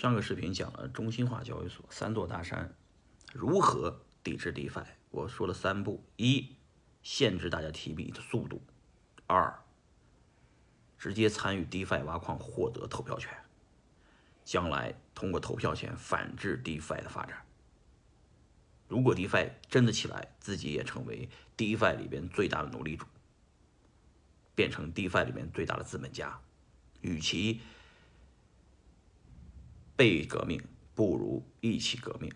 上个视频讲了中心化交易所三座大山如何抵制 DeFi，我说了三步：一、限制大家提币的速度；二、直接参与 DeFi 挖矿获得投票权，将来通过投票权反制 DeFi 的发展。如果 DeFi 真的起来，自己也成为 DeFi 里边最大的奴隶主，变成 DeFi 里面最大的资本家，与其。被革命不如一起革命。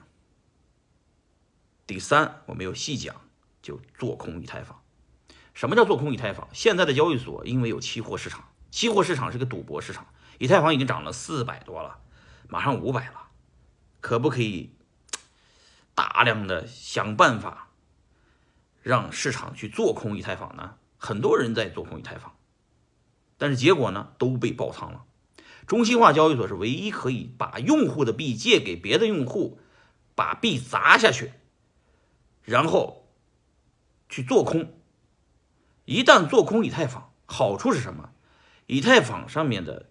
第三，我没有细讲，就做空以太坊。什么叫做空以太坊？现在的交易所因为有期货市场，期货市场是个赌博市场。以太坊已经涨了四百多了，马上五百了，可不可以大量的想办法让市场去做空以太坊呢？很多人在做空以太坊，但是结果呢都被爆仓了。中心化交易所是唯一可以把用户的币借给别的用户，把币砸下去，然后去做空。一旦做空以太坊，好处是什么？以太坊上面的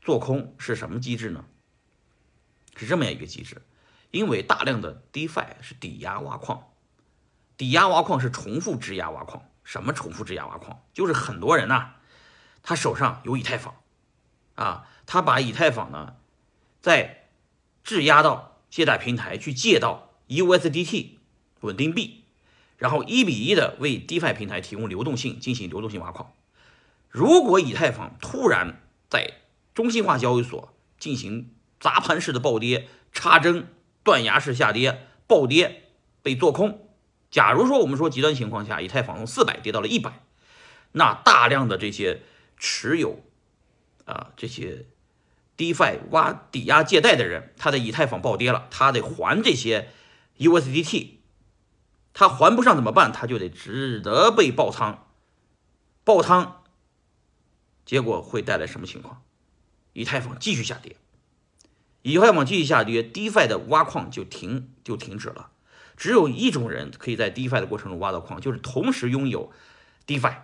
做空是什么机制呢？是这么样一个机制，因为大量的 DeFi 是抵押挖矿，抵押挖矿是重复质押挖矿。什么重复质押挖矿？就是很多人呐，他手上有以太坊。啊，他把以太坊呢，再质押到借贷平台去借到 USDT 稳定币，然后一比一的为 DeFi 平台提供流动性，进行流动性挖矿。如果以太坊突然在中心化交易所进行砸盘式的暴跌、插针、断崖式下跌、暴跌被做空，假如说我们说极端情况下，以太坊从四百跌到了一百，那大量的这些持有。啊，这些 DeFi 挖抵押借贷的人，他的以太坊暴跌了，他得还这些 USDT，他还不上怎么办？他就得只得被爆仓，爆仓，结果会带来什么情况？以太坊继续下跌，以太坊继续下跌，DeFi 的挖矿就停就停止了。只有一种人可以在 DeFi 的过程中挖到矿，就是同时拥有 DeFi。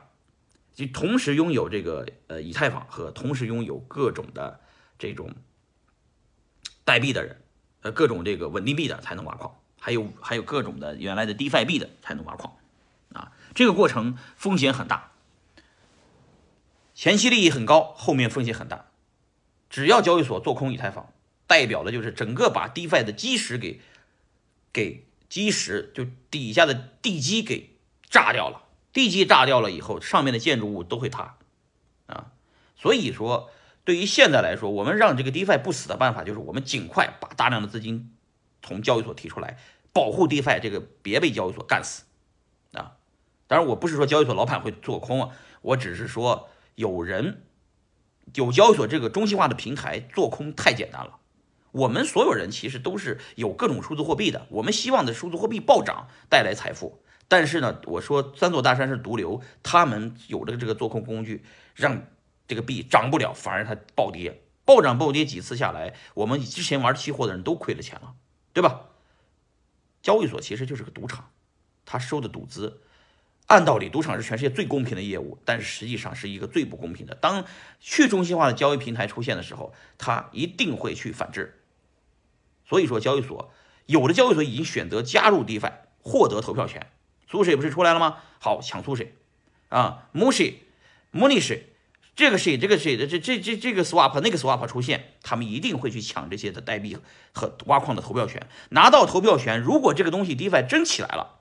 就同时拥有这个呃以太坊和同时拥有各种的这种代币的人，呃各种这个稳定币的才能挖矿，还有还有各种的原来的 DeFi 币的才能挖矿，啊，这个过程风险很大，前期利益很高，后面风险很大。只要交易所做空以太坊，代表的就是整个把 DeFi 的基石给给基石就底下的地基给炸掉了。地基炸掉了以后，上面的建筑物都会塌，啊，所以说对于现在来说，我们让这个 DeFi 不死的办法就是我们尽快把大量的资金从交易所提出来，保护 DeFi 这个别被交易所干死，啊，当然我不是说交易所老板会做空啊，我只是说有人有交易所这个中心化的平台做空太简单了，我们所有人其实都是有各种数字货币的，我们希望的数字货币暴涨带来财富。但是呢，我说三座大山是毒瘤，他们有了这个做空工具，让这个币涨不了，反而它暴跌，暴涨暴跌几次下来，我们之前玩期货的人都亏了钱了，对吧？交易所其实就是个赌场，他收的赌资，按道理赌场是全世界最公平的业务，但是实际上是一个最不公平的。当去中心化的交易平台出现的时候，它一定会去反制。所以说，交易所有的交易所已经选择加入 DeFi，获得投票权。苏水不是出来了吗？好抢苏水，啊 mushi mushi 这个谁，这个谁的这这这这个 swap 那个 swap 出现，他们一定会去抢这些的代币和挖矿的投票权，拿到投票权。如果这个东西 DeFi 真起来了，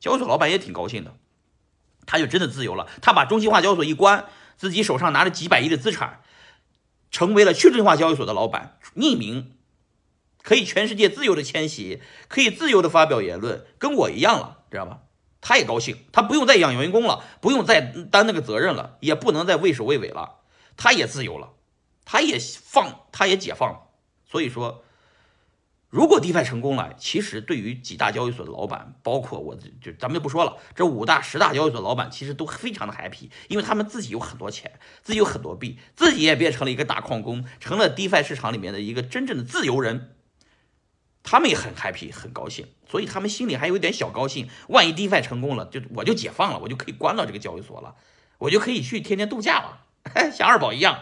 交易所老板也挺高兴的，他就真的自由了。他把中心化交易所一关，自己手上拿着几百亿的资产，成为了去中心化交易所的老板，匿名。可以全世界自由的迁徙，可以自由的发表言论，跟我一样了，知道吧？他也高兴，他不用再养员工了，不用再担那个责任了，也不能再畏首畏尾了，他也自由了，他也放，他也解放了。所以说，如果 DeFi 成功了，其实对于几大交易所的老板，包括我，就咱们就不说了，这五大、十大交易所老板其实都非常的 happy，因为他们自己有很多钱，自己有很多币，自己也变成了一个大矿工，成了 DeFi 市场里面的一个真正的自由人。他们也很 happy，很高兴，所以他们心里还有一点小高兴。万一 DeFi 成功了，就我就解放了，我就可以关到这个交易所了，我就可以去天天度假了，像二宝一样。